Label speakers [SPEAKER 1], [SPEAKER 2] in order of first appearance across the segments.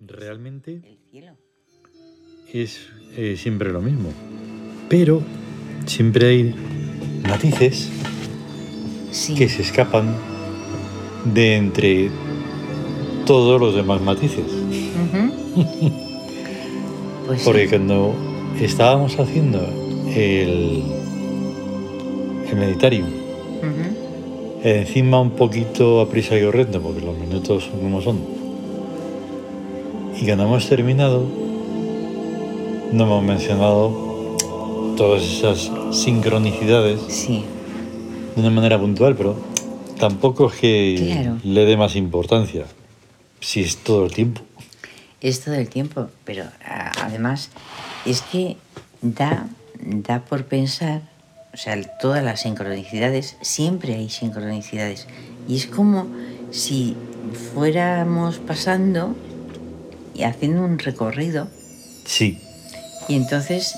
[SPEAKER 1] realmente
[SPEAKER 2] El cielo.
[SPEAKER 1] es eh, siempre lo mismo. Pero siempre hay matices
[SPEAKER 2] Sí.
[SPEAKER 1] que se escapan de entre todos los demás matices.
[SPEAKER 2] Pues sí.
[SPEAKER 1] Porque cuando estábamos haciendo el, el meditario,
[SPEAKER 2] Ujú.
[SPEAKER 1] encima un poquito a prisa y corriendo, porque los minutos son como son, y cuando hemos terminado, no hemos mencionado todas esas sincronicidades
[SPEAKER 2] Sí.
[SPEAKER 1] de una manera puntual, pero tampoco es que
[SPEAKER 2] Claro.
[SPEAKER 1] le dé más importancia, si es todo el tiempo.
[SPEAKER 2] Es todo el tiempo, pero además es que da, da por pensar, o sea, todas las sincronicidades, siempre hay sincronicidades. Y es como si fuéramos pasando y haciendo un recorrido
[SPEAKER 1] Sí,
[SPEAKER 2] y entonces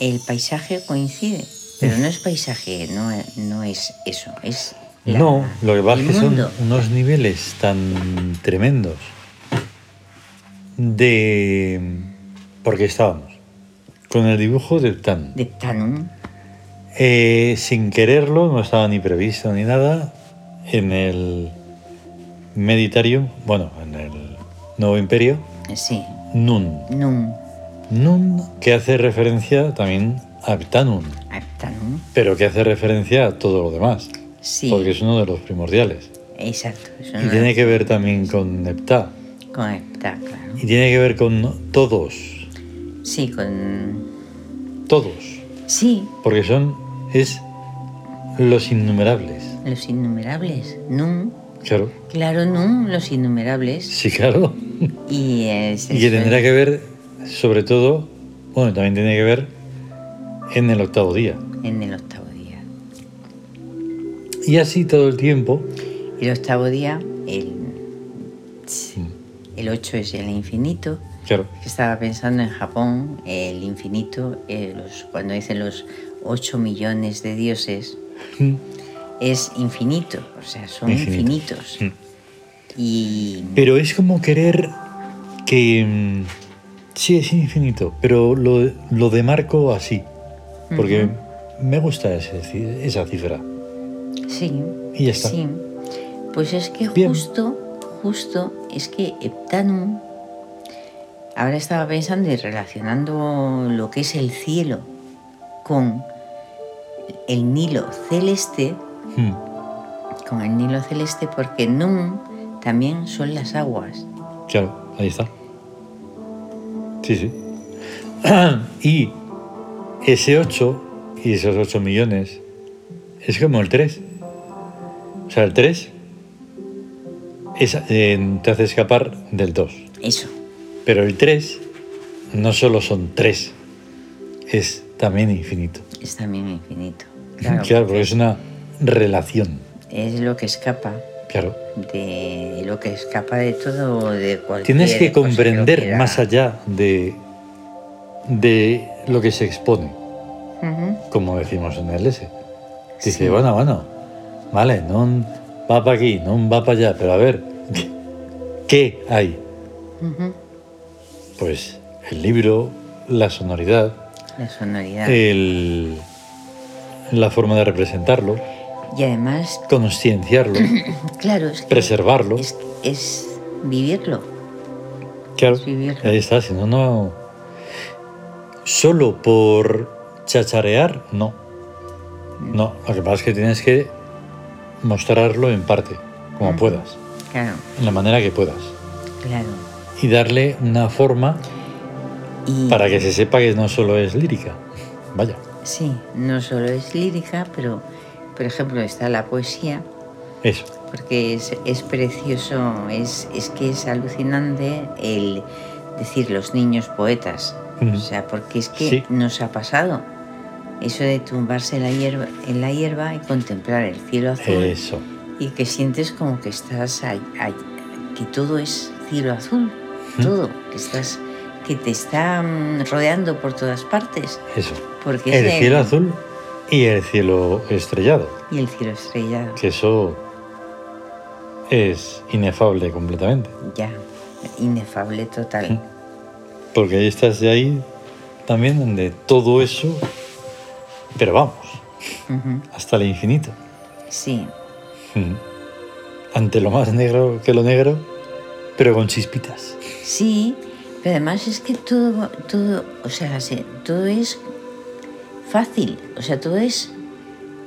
[SPEAKER 2] el paisaje coincide. Pero no es paisaje, no, es- no es eso, es... la-
[SPEAKER 1] no, lo que pasa es que son unos niveles tan tremendos de... Porque estábamos con el dibujo de Tan.
[SPEAKER 2] De.
[SPEAKER 1] Eh, sin quererlo, no estaba ni previsto ni nada, en el Meditarium, bueno, en el Nuevo Imperio,
[SPEAKER 2] Sí,
[SPEAKER 1] Nun.
[SPEAKER 2] Num.
[SPEAKER 1] Nun, que hace referencia también a Ptanum,
[SPEAKER 2] Ah, Tanum.
[SPEAKER 1] pero que hace referencia a todo lo demás,
[SPEAKER 2] Sí.
[SPEAKER 1] porque es uno de los primordiales.
[SPEAKER 2] Exacto.
[SPEAKER 1] Y
[SPEAKER 2] no
[SPEAKER 1] tiene
[SPEAKER 2] es-
[SPEAKER 1] que ver también con Neptá,
[SPEAKER 2] Con hepta, claro.
[SPEAKER 1] y tiene que ver con todos,
[SPEAKER 2] Sí, con...
[SPEAKER 1] todos,
[SPEAKER 2] Sí,
[SPEAKER 1] porque son, es los innumerables.
[SPEAKER 2] los innumerables. Num.
[SPEAKER 1] Claro,
[SPEAKER 2] Claro, num, los innumerables.
[SPEAKER 1] sí, claro.
[SPEAKER 2] Y es...
[SPEAKER 1] Y que tendrá que ver, sobre todo, bueno, también tiene que ver en el octavo día.
[SPEAKER 2] En el octavo día.
[SPEAKER 1] Y así todo el tiempo,
[SPEAKER 2] El octavo día, el... El 8 es el infinito.
[SPEAKER 1] claro,
[SPEAKER 2] Estaba pensando en Japón, el infinito, eh, los- cuando dicen los 8 millones de dioses, es infinito, o sea, son
[SPEAKER 1] Infinito.
[SPEAKER 2] infinitos.
[SPEAKER 1] Mm.
[SPEAKER 2] Y
[SPEAKER 1] pero es como querer que mm, sí es infinito, pero lo, lo demarco así, porque me gusta ese esa cifra.
[SPEAKER 2] sí,
[SPEAKER 1] Y ya está.
[SPEAKER 2] sí. Pues es que
[SPEAKER 1] Bien.
[SPEAKER 2] justo, justo, es que Heptanum, ahora estaba pensando y relacionando lo que es el cielo con el Nilo celeste,
[SPEAKER 1] Mm,
[SPEAKER 2] con el Nilo celeste, porque Num también son las aguas.
[SPEAKER 1] Claro, ahí está. Sí, sí. y ese 8 y esos 8 millones es como el 3. O sea, el 3 es, eh, te hace escapar del 2.
[SPEAKER 2] Eso,
[SPEAKER 1] Pero el 3 no solo son 3, es también infinito.
[SPEAKER 2] es también infinito.
[SPEAKER 1] Claro,
[SPEAKER 2] Claro,
[SPEAKER 1] porque es una relación.
[SPEAKER 2] es lo que escapa
[SPEAKER 1] Claro.
[SPEAKER 2] de lo que escapa de todo, de cualquier
[SPEAKER 1] Tienes que comprender más allá de, de lo que se expone. Como decimos en el S. Dice,
[SPEAKER 2] Sí.
[SPEAKER 1] bueno, bueno, vale, no va para aquí, no va para allá, pero a ver, ¿qué, qué hay? Pues el libro, la sonoridad,
[SPEAKER 2] La sonoridad.
[SPEAKER 1] el, la forma de representarlo,
[SPEAKER 2] Y además,
[SPEAKER 1] conscienciarlo,
[SPEAKER 2] claro, es que
[SPEAKER 1] preservarlo.
[SPEAKER 2] es, es vivirlo.
[SPEAKER 1] Claro,
[SPEAKER 2] es vivirlo.
[SPEAKER 1] ahí está, si no, no... Solo por chacharear, no. No, lo que pasa es que tienes que mostrarlo en parte, como puedas,
[SPEAKER 2] Claro,
[SPEAKER 1] en la manera que puedas.
[SPEAKER 2] claro.
[SPEAKER 1] y darle una forma
[SPEAKER 2] Y
[SPEAKER 1] para que se sepa que no solo es lírica. Vaya.
[SPEAKER 2] sí, no solo es lírica, pero por ejemplo está la poesía,
[SPEAKER 1] Eso.
[SPEAKER 2] porque es, es precioso, es, es que es alucinante el decir los niños poetas. O sea, porque es que
[SPEAKER 1] Sí.
[SPEAKER 2] nos ha pasado eso de tumbarse en la hierba, en la hierba y contemplar el cielo azul
[SPEAKER 1] Eso.
[SPEAKER 2] y que sientes como que estás ahí, ahí, que todo es cielo azul, todo, que estás que te está mm, rodeando por todas partes,
[SPEAKER 1] Eso.
[SPEAKER 2] porque es
[SPEAKER 1] El
[SPEAKER 2] de-
[SPEAKER 1] cielo azul y el cielo estrellado.
[SPEAKER 2] y el cielo estrellado.
[SPEAKER 1] Que eso es inefable completamente.
[SPEAKER 2] Ya. inefable total.
[SPEAKER 1] Porque ahí estás de ahí también donde todo eso, pero vamos, hasta el infinito.
[SPEAKER 2] Sí,
[SPEAKER 1] Mm. Ante lo más negro que lo negro, pero con chispitas.
[SPEAKER 2] sí, pero además es que todo, todo, o sea, se- todo es fácil, o sea, todo es,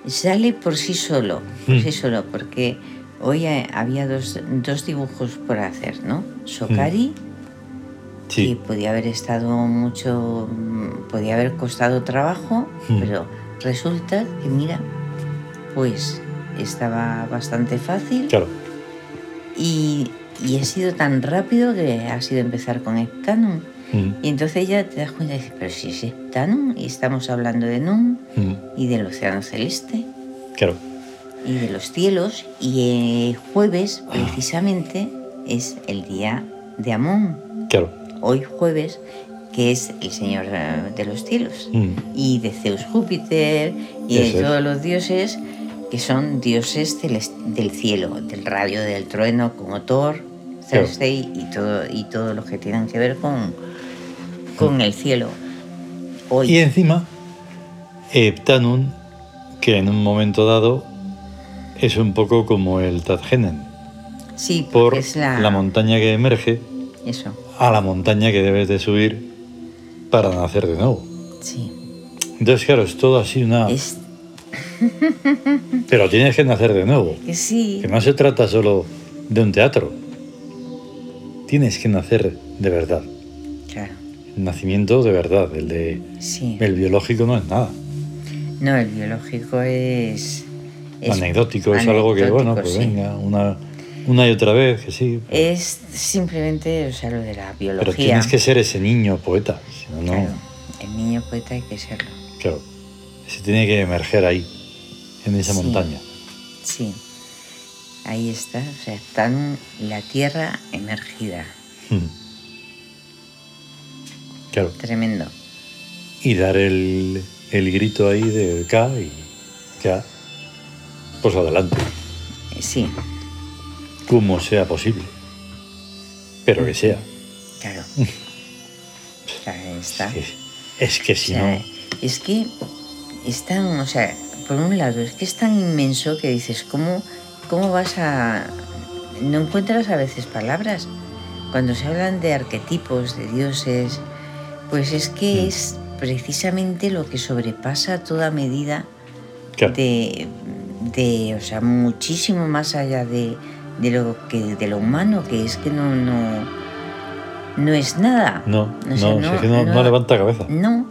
[SPEAKER 2] sale por sí solo, por
[SPEAKER 1] Mm.
[SPEAKER 2] sí solo, porque hoy eh, había dos, dos dibujos por hacer, ¿no? Sokari, que
[SPEAKER 1] Sí,
[SPEAKER 2] podía haber estado mucho, podía haber costado trabajo,
[SPEAKER 1] Mm.
[SPEAKER 2] pero resulta que mira, pues estaba bastante fácil
[SPEAKER 1] claro.
[SPEAKER 2] y, y ha sido tan rápido que ha sido empezar con Heptanum.
[SPEAKER 1] Mm.
[SPEAKER 2] Y entonces ya te das cuenta y dices, pero si es Heptanum y estamos hablando de Num
[SPEAKER 1] Mm.
[SPEAKER 2] y del océano celeste
[SPEAKER 1] Claro.
[SPEAKER 2] y de los cielos y eh, jueves precisamente es el día de Amón.
[SPEAKER 1] Claro.
[SPEAKER 2] Hoy jueves que es el Señor eh, de los cielos
[SPEAKER 1] Mm.
[SPEAKER 2] y de Zeus Júpiter y de todos los dioses que son dioses celes- del cielo, del rayo, del trueno, como Thor, Y todo y todo lo que tienen que ver con, con el cielo. Hoy
[SPEAKER 1] Y encima, Heptanum, que en un momento dado es un poco como el Tadgenen,
[SPEAKER 2] sí,
[SPEAKER 1] por
[SPEAKER 2] es la,
[SPEAKER 1] la montaña que emerge
[SPEAKER 2] eso,
[SPEAKER 1] a la montaña que debes de subir para nacer de nuevo.
[SPEAKER 2] sí,
[SPEAKER 1] Entonces, claro, es todo así una...
[SPEAKER 2] es
[SPEAKER 1] Pero tienes que nacer de nuevo.
[SPEAKER 2] sí,
[SPEAKER 1] Que no se trata solo de un teatro. Tienes que nacer de verdad.
[SPEAKER 2] claro,
[SPEAKER 1] El nacimiento de verdad. El de
[SPEAKER 2] sí.
[SPEAKER 1] el biológico no es nada.
[SPEAKER 2] No, el biológico es, es
[SPEAKER 1] anecdótico, es algo que, bueno, pues
[SPEAKER 2] sí.
[SPEAKER 1] venga, una, una y otra vez, que sí. pero-
[SPEAKER 2] Es simplemente, o sea, lo de la biología.
[SPEAKER 1] pero tienes que ser ese niño poeta. Si no, no.
[SPEAKER 2] Claro, el niño poeta hay que serlo.
[SPEAKER 1] Claro. Se tiene que emerger ahí, en esa
[SPEAKER 2] Sí.
[SPEAKER 1] montaña.
[SPEAKER 2] Sí, ahí está, o sea, está en la tierra emergida.
[SPEAKER 1] Mm. Claro.
[SPEAKER 2] Tremendo.
[SPEAKER 1] Y dar el, el grito ahí de K y ya, pues adelante,
[SPEAKER 2] Sí,
[SPEAKER 1] como sea posible. Pero que sea.
[SPEAKER 2] claro. Claro, ahí está.
[SPEAKER 1] Es que, es que
[SPEAKER 2] O
[SPEAKER 1] si
[SPEAKER 2] sea,
[SPEAKER 1] no.
[SPEAKER 2] es que es tan, o sea, por un lado, es que es tan inmenso que dices, ¿cómo, cómo vas a...? No encuentras a veces palabras. Cuando se hablan de arquetipos, de dioses, pues es que
[SPEAKER 1] Mm.
[SPEAKER 2] es precisamente lo que sobrepasa toda medida
[SPEAKER 1] Claro.
[SPEAKER 2] de, de, o sea, muchísimo más allá de, de lo que de lo humano, que es que no, no, no es nada.
[SPEAKER 1] No,
[SPEAKER 2] O sea,
[SPEAKER 1] no, si no, no levanta cabeza.
[SPEAKER 2] No,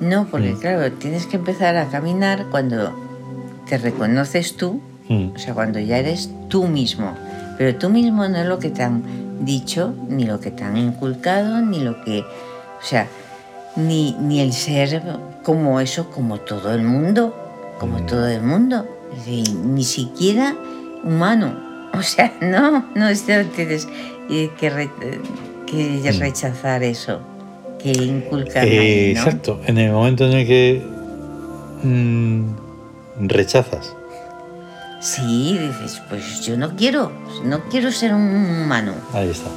[SPEAKER 2] no, porque
[SPEAKER 1] Mm.
[SPEAKER 2] claro, tienes que empezar a caminar cuando te reconoces tú,
[SPEAKER 1] Mm.
[SPEAKER 2] o sea, cuando ya eres tú mismo. Pero tú mismo no es lo que te han dicho, ni lo que te han inculcado, ni lo que, o sea, ni, ni el ser como eso, como todo el mundo, como
[SPEAKER 1] Mm.
[SPEAKER 2] todo el mundo, Es decir, ni siquiera humano. O sea, no, no es que tienes eh, que, re- que
[SPEAKER 1] Mm.
[SPEAKER 2] rechazar eso, que inculcan
[SPEAKER 1] Eh. Exacto, en el momento en el que rechazas,
[SPEAKER 2] Sí, dices, pues yo no quiero, no quiero ser un humano.
[SPEAKER 1] ahí está.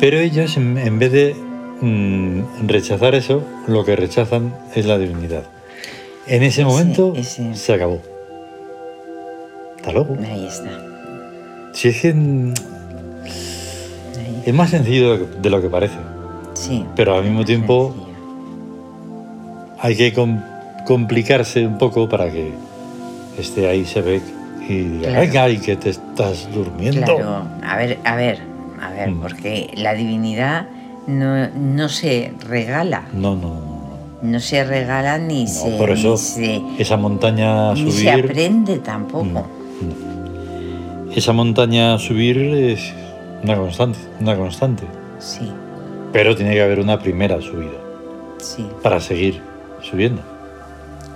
[SPEAKER 1] Pero ellos, en, vez de mm, rechazar eso, lo que rechazan es la divinidad. En ese momento
[SPEAKER 2] ese.
[SPEAKER 1] se acabó. Hasta luego.
[SPEAKER 2] Ahí está.
[SPEAKER 1] Si es que mm, es más sencillo de lo que- de lo que parece,
[SPEAKER 2] Sí.
[SPEAKER 1] pero al mismo tiempo
[SPEAKER 2] sencillo.
[SPEAKER 1] hay que com- complicarse un poco para que esté ahí se ve y
[SPEAKER 2] Claro.
[SPEAKER 1] venga, y que te estás durmiendo.
[SPEAKER 2] Claro, a ver, a ver, a ver,
[SPEAKER 1] Mm.
[SPEAKER 2] porque la divinidad no, no se regala,
[SPEAKER 1] No, no, no.
[SPEAKER 2] se regala ni
[SPEAKER 1] No,
[SPEAKER 2] se,
[SPEAKER 1] por eso
[SPEAKER 2] ni se,
[SPEAKER 1] esa montaña a
[SPEAKER 2] ni se
[SPEAKER 1] subir.
[SPEAKER 2] aprende tampoco.
[SPEAKER 1] no, no. Esa montaña subir es una constante, una constante.
[SPEAKER 2] Sí,
[SPEAKER 1] Pero tiene que haber una primera subida
[SPEAKER 2] sí,
[SPEAKER 1] para seguir subiendo.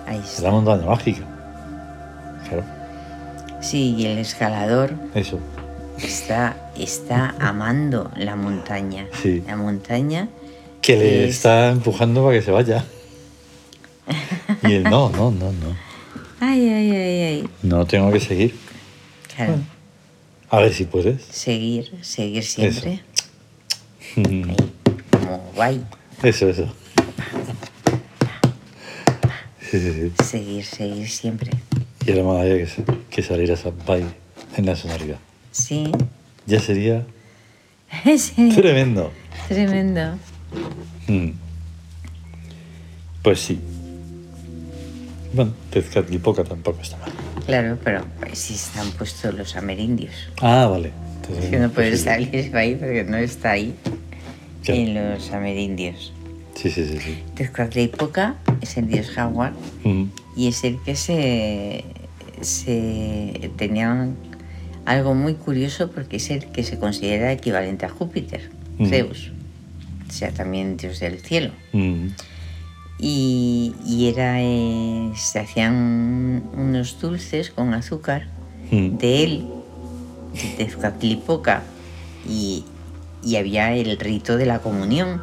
[SPEAKER 2] ahí
[SPEAKER 1] Es la montaña mágica.
[SPEAKER 2] Sí, y el escalador
[SPEAKER 1] eso.
[SPEAKER 2] está, está amando la montaña.
[SPEAKER 1] Sí.
[SPEAKER 2] La montaña
[SPEAKER 1] Que le
[SPEAKER 2] Es-
[SPEAKER 1] está empujando para que se vaya. Y él, no, no, no, no.
[SPEAKER 2] Ay, ay, ay, ay.
[SPEAKER 1] No tengo que seguir.
[SPEAKER 2] Claro,
[SPEAKER 1] A ver si puedes.
[SPEAKER 2] seguir, seguir siempre. Ahí, como guay.
[SPEAKER 1] Eso, eso. Sí, sí, sí.
[SPEAKER 2] Seguir, seguir siempre.
[SPEAKER 1] Y ahora más había que, que salir a Sampai en la sonoridad.
[SPEAKER 2] Sí.
[SPEAKER 1] Ya sería
[SPEAKER 2] sí.
[SPEAKER 1] tremendo.
[SPEAKER 2] Tremendo.
[SPEAKER 1] Mm. Pues sí. Bueno, Tezcatlipoca tampoco está mal.
[SPEAKER 2] Claro, pero pues, sí están puestos los amerindios.
[SPEAKER 1] Ah, vale. Entonces,
[SPEAKER 2] Es que no
[SPEAKER 1] pues
[SPEAKER 2] puedes
[SPEAKER 1] sí.
[SPEAKER 2] salir ahí porque no está ahí
[SPEAKER 1] Claro.
[SPEAKER 2] en los amerindios.
[SPEAKER 1] Sí, sí, sí. sí.
[SPEAKER 2] Tezcatlipoca es el dios jaguar
[SPEAKER 1] Mm.
[SPEAKER 2] Y es el que se, se tenía algo muy curioso porque es el que se considera equivalente a Júpiter,
[SPEAKER 1] Ujú.
[SPEAKER 2] Zeus, o sea, también dios del cielo.
[SPEAKER 1] Mm.
[SPEAKER 2] Y, y era, eh, se hacían unos dulces con azúcar
[SPEAKER 1] Mm.
[SPEAKER 2] de él, de Tezcatlipoca, y, y había el rito de la comunión.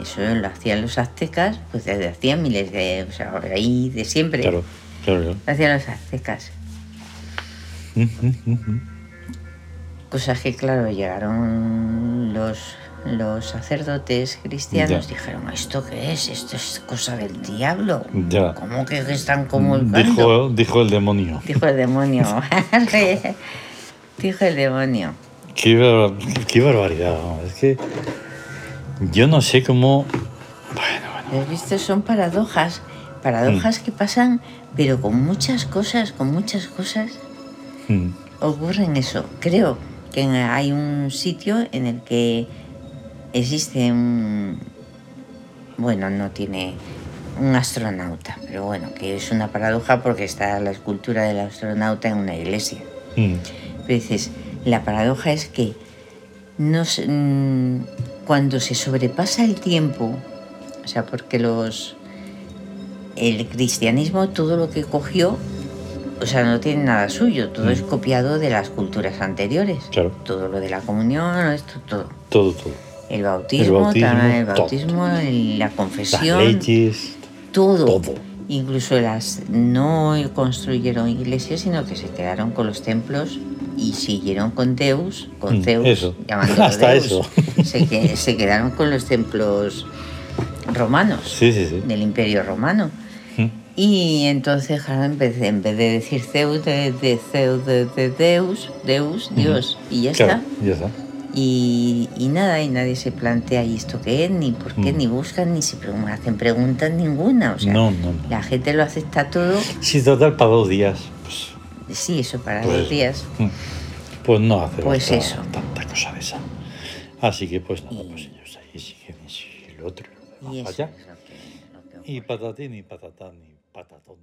[SPEAKER 2] Eso lo hacían los aztecas, pues desde hacía miles de, o sea, ahí de siempre.
[SPEAKER 1] Claro, claro, claro.
[SPEAKER 2] Lo hacían los aztecas.
[SPEAKER 1] Mm.
[SPEAKER 2] Cosas que, claro, llegaron los, los sacerdotes cristianos,
[SPEAKER 1] Ya.
[SPEAKER 2] dijeron, ¿esto qué es? Esto es cosa del diablo.
[SPEAKER 1] Ya.
[SPEAKER 2] ¿Cómo que están comulgando?
[SPEAKER 1] Dijo, dijo el demonio.
[SPEAKER 2] Dijo el demonio. Dijo el demonio.
[SPEAKER 1] Qué, bar- qué barbaridad. Es que yo no sé cómo. Bueno, bueno.
[SPEAKER 2] ¿Has visto? Son paradojas. Paradojas que pasan, pero con muchas cosas, con muchas cosas
[SPEAKER 1] Mm.
[SPEAKER 2] ocurren eso. Creo que hay un sitio en el que existe un... Bueno, no tiene un astronauta, pero bueno, que es una paradoja porque está la escultura del astronauta en una iglesia.
[SPEAKER 1] Mm.
[SPEAKER 2] Pero dices, la paradoja es que mm, cuando se sobrepasa el tiempo, o sea, porque los el cristianismo todo lo que cogió, o sea, no tiene nada suyo, todo es copiado de las culturas anteriores.
[SPEAKER 1] Claro.
[SPEAKER 2] Todo lo de la comunión, esto todo.
[SPEAKER 1] Todo, todo.
[SPEAKER 2] El bautismo,
[SPEAKER 1] bautismo,
[SPEAKER 2] también el bautismo, el- la
[SPEAKER 1] Las
[SPEAKER 2] confesión,
[SPEAKER 1] leyes.
[SPEAKER 2] todo.
[SPEAKER 1] todo.
[SPEAKER 2] Incluso las no construyeron iglesias, sino que se quedaron con los templos y siguieron con Deus, con
[SPEAKER 1] Mm,
[SPEAKER 2] Zeus,
[SPEAKER 1] eso. Hasta
[SPEAKER 2] Deus.
[SPEAKER 1] eso.
[SPEAKER 2] Se, se quedaron con los templos romanos,
[SPEAKER 1] Sí, sí, sí.
[SPEAKER 2] del Imperio Romano.
[SPEAKER 1] Mm.
[SPEAKER 2] Y entonces, claro, en vez de, decir Zeus, de, de Zeus, de, de Deus, Deus, Dios, y ya
[SPEAKER 1] Claro,
[SPEAKER 2] está.
[SPEAKER 1] ya está.
[SPEAKER 2] Y, y nada, y nadie se plantea ¿y esto qué es? Ni por qué,
[SPEAKER 1] Mm.
[SPEAKER 2] ni buscan, ni se hacen preguntas ninguna. O sea,
[SPEAKER 1] No, no, no.
[SPEAKER 2] la gente lo acepta todo.
[SPEAKER 1] Si total para dos días,
[SPEAKER 2] Sí, eso para
[SPEAKER 1] Pues-
[SPEAKER 2] los días.
[SPEAKER 1] mm, pues no hace
[SPEAKER 2] Pues eso.
[SPEAKER 1] tanta cosa de esa. Así que pues nada,
[SPEAKER 2] Y-
[SPEAKER 1] pues ellos ahí siguen y el otro.
[SPEAKER 2] Y eso
[SPEAKER 1] allá.
[SPEAKER 2] es lo que, lo que
[SPEAKER 1] Y patatín y patatán y patatón.